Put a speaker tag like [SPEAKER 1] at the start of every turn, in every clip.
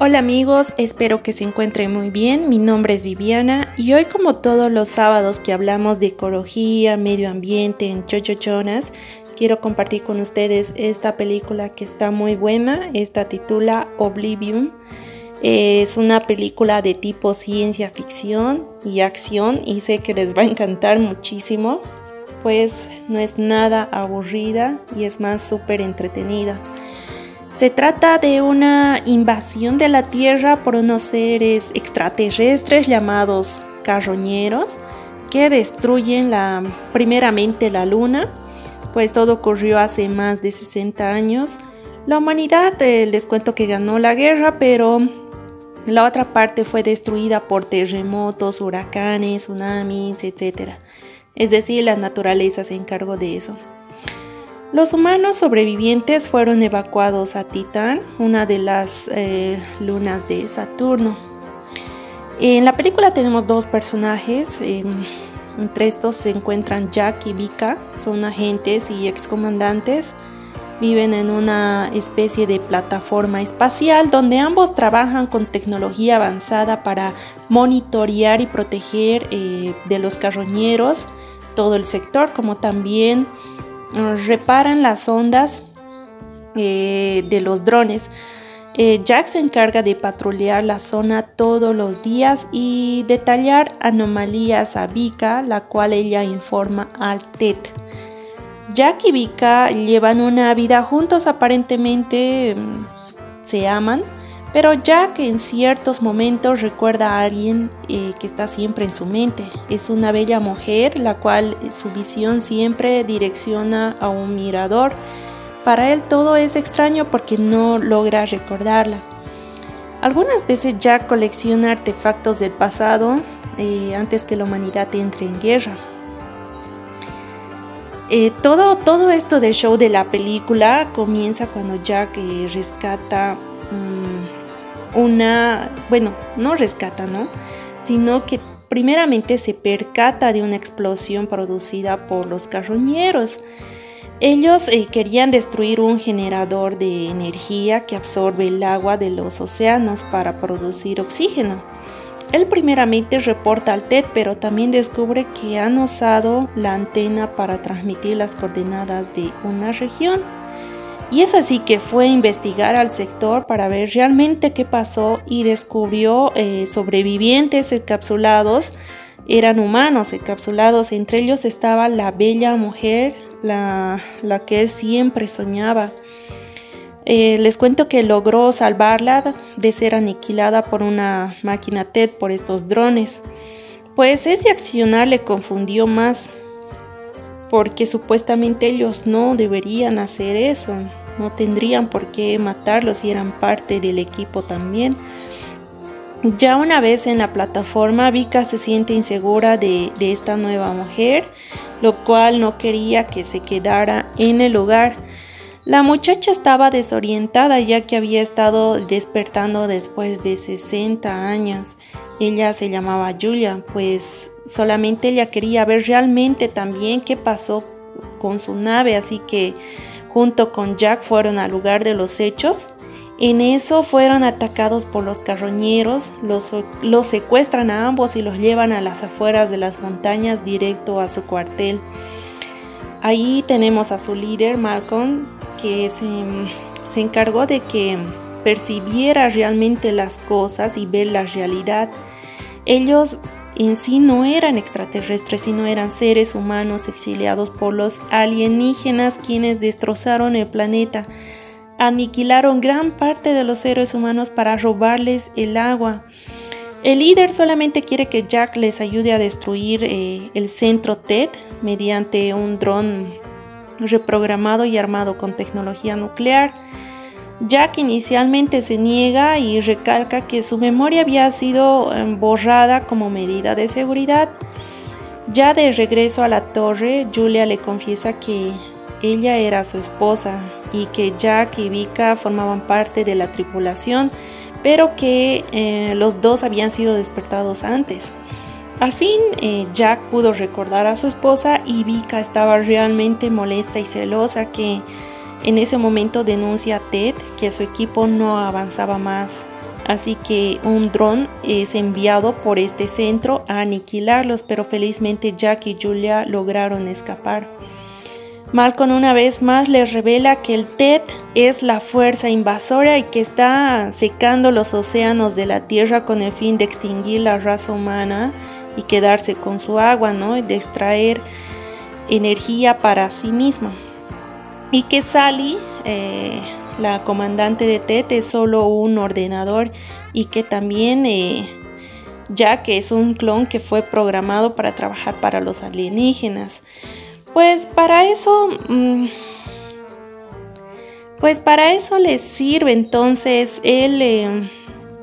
[SPEAKER 1] Hola amigos, espero que se encuentren muy bien. Mi nombre es Viviana y hoy como todos los sábados que hablamos de ecología, medio ambiente en Chochochonas, quiero compartir con ustedes esta película que está muy buena. Esta titula Oblivion. Es una película de tipo ciencia ficción y acción y sé que les va a encantar muchísimo, pues no es nada aburrida y es más súper entretenida. Se trata de una invasión de la Tierra por unos seres extraterrestres llamados carroñeros que destruyen la, primeramente la Luna, pues todo ocurrió hace más de 60 años. La humanidad, eh, les cuento que ganó la guerra, pero la otra parte fue destruida por terremotos, huracanes, tsunamis, etc. Es decir, la naturaleza se encargó de eso. Los humanos sobrevivientes fueron evacuados a Titán, una de las eh, lunas de Saturno. En la película tenemos dos personajes. Em, entre estos se encuentran Jack y Vika. Son agentes y excomandantes. Viven en una especie de plataforma espacial donde ambos trabajan con tecnología avanzada para monitorear y proteger eh, de los carroñeros todo el sector, como también reparan las ondas eh, de los drones. Eh, Jack se encarga de patrullar la zona todos los días y detallar anomalías a Vika, la cual ella informa al TED. Jack y Vika llevan una vida juntos, aparentemente mm, se aman, pero Jack en ciertos momentos recuerda a alguien eh, que está siempre en su mente. Es una bella mujer, la cual eh, su visión siempre direcciona a un mirador. Para él todo es extraño porque no logra recordarla. Algunas veces Jack colecciona artefactos del pasado eh, antes que la humanidad entre en guerra. todo, todo esto del show de la película comienza cuando Jack rescata una, bueno, no rescata, ¿no? Sino que primeramente se percata de una explosión producida por los carroñeros. Ellos eh, querían destruir un generador de energía que absorbe el agua de los océanos para producir oxígeno. Él primeramente reporta al TED, pero también descubre que han usado la antena para transmitir las coordenadas de una región. Y es así que fue a investigar al sector para ver realmente qué pasó y descubrió eh, sobrevivientes encapsulados, eran humanos encapsulados, entre ellos estaba la bella mujer, la, que él siempre soñaba. Eh, les cuento que logró salvarla de ser aniquilada por una máquina TED por estos drones. Pues ese accionar le confundió más porque supuestamente ellos no deberían hacer eso, no tendrían por qué matarlos si eran parte del equipo también. Ya una vez en la plataforma, Vika se siente insegura de, de, esta nueva mujer, lo cual no quería que se quedara en el hogar. La muchacha estaba desorientada ya que había estado despertando después de 60 años. Ella se llamaba Julia, pues solamente ella quería ver realmente también qué pasó con su nave, así que junto con Jack fueron al lugar de los hechos. En eso fueron atacados por los carroñeros, los, los secuestran a ambos y los llevan a las afueras de las montañas directo a su cuartel. Ahí tenemos a su líder, Malcolm, que se, se encargó de que percibiera realmente las cosas y ver la realidad. Ellos en sí no eran extraterrestres, sino eran seres humanos exiliados por los alienígenas quienes destrozaron el planeta, aniquilaron gran parte de los seres humanos para robarles el agua. El líder solamente quiere que Jack les ayude a destruir eh, el centro TED mediante un dron reprogramado y armado con tecnología nuclear. Jack inicialmente se niega y recalca que su memoria había sido em, borrada como medida de seguridad. Ya de regreso a la torre, Julia le confiesa que ella era su esposa y que Jack y Vika formaban parte de la tripulación, pero que eh, los dos habían sido despertados antes. Al fin, eh, Jack pudo recordar a su esposa y Vika estaba realmente molesta y celosa que en ese momento denuncia a Ted que su equipo no avanzaba más Así que un dron es enviado por este centro a aniquilarlos, pero felizmente Jack y Julia lograron escapar. Malcolm una vez más les revela que el TED es la fuerza invasora y que está secando los océanos de la Tierra con el fin de extinguir la raza humana y quedarse con su agua, ¿no? Y de extraer energía para sí misma. Y que Sally, eh, la comandante de TED, es solo un ordenador y que también eh, Jack es un clon que fue programado para trabajar para los alienígenas. Pues para eso... Mm, pues para eso les sirve entonces él, eh,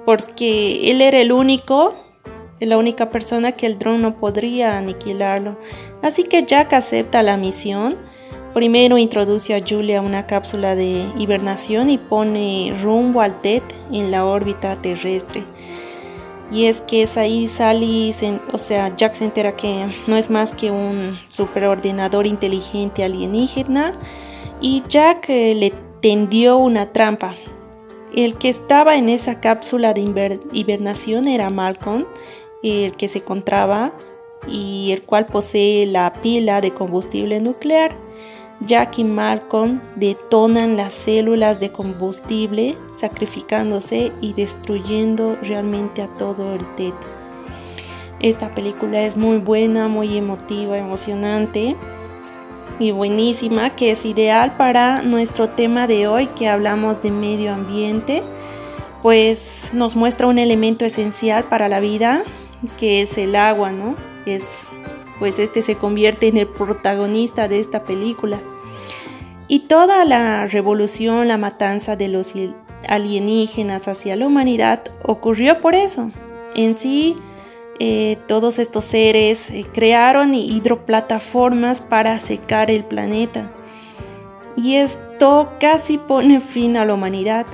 [SPEAKER 1] porque él era el único la única persona que el dron no podría aniquilarlo. Así que Jack acepta la misión. Primero introduce a Julia una cápsula de hibernación y pone rumbo al TED en la órbita terrestre. Y es que es ahí Sally, o sea, Jack se entera que no es más que un superordenador inteligente alienígena y Jack eh, le tendió una trampa. El que estaba en esa cápsula de hibernación era Malcolm el que se encontraba y el cual posee la pila de combustible nuclear. Jack y Malcolm detonan las células de combustible, sacrificándose y destruyendo realmente a todo el TED. Esta película es muy buena, muy emotiva, emocionante y buenísima, que es ideal para nuestro tema de hoy que hablamos de medio ambiente, pues nos muestra un elemento esencial para la vida, que es el agua, ¿no? Es, pues este se convierte en el protagonista de esta película. Y toda la revolución, la matanza de los alienígenas hacia la humanidad ocurrió por eso. En sí, eh, todos estos seres eh, crearon hidroplataformas para secar el planeta. Y esto casi pone fin a la humanidad.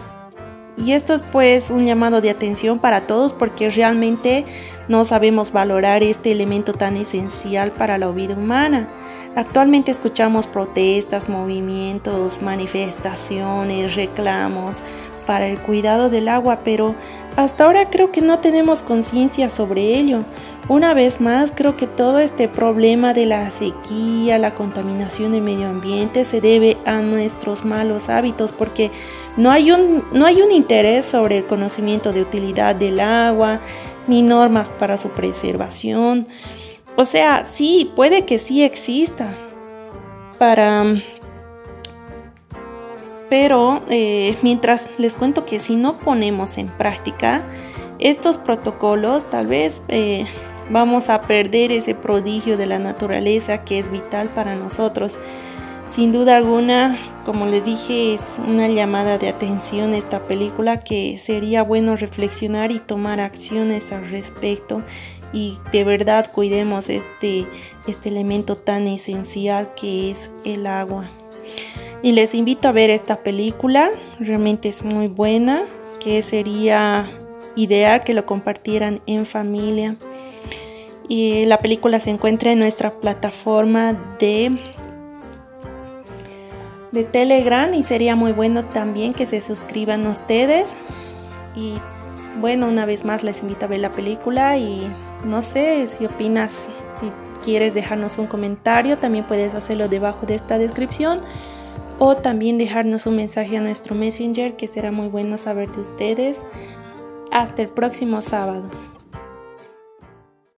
[SPEAKER 1] Y esto es pues un llamado de atención para todos porque realmente no sabemos valorar este elemento tan esencial para la vida humana. Actualmente escuchamos protestas, movimientos, manifestaciones, reclamos para el cuidado del agua, pero hasta ahora creo que no tenemos conciencia sobre ello. Una vez más, creo que todo este problema de la sequía, la contaminación del medio ambiente se debe a nuestros malos hábitos porque no hay un, no hay un interés sobre el conocimiento de utilidad del agua ni normas para su preservación. O sea, sí, puede que sí exista para... Pero eh, mientras les cuento que si no ponemos en práctica estos protocolos, tal vez eh, vamos a perder ese prodigio de la naturaleza que es vital para nosotros. Sin duda alguna, como les dije, es una llamada de atención esta película que sería bueno reflexionar y tomar acciones al respecto y de verdad cuidemos este, este elemento tan esencial que es el agua. Y les invito a ver esta película, realmente es muy buena, que sería ideal que lo compartieran en familia. Y la película se encuentra en nuestra plataforma de, de Telegram y sería muy bueno también que se suscriban ustedes. Y bueno, una vez más les invito a ver la película y no sé si opinas, si quieres dejarnos un comentario, también puedes hacerlo debajo de esta descripción o también dejarnos un mensaje a nuestro messenger que será muy bueno saber de ustedes. Hasta el próximo sábado.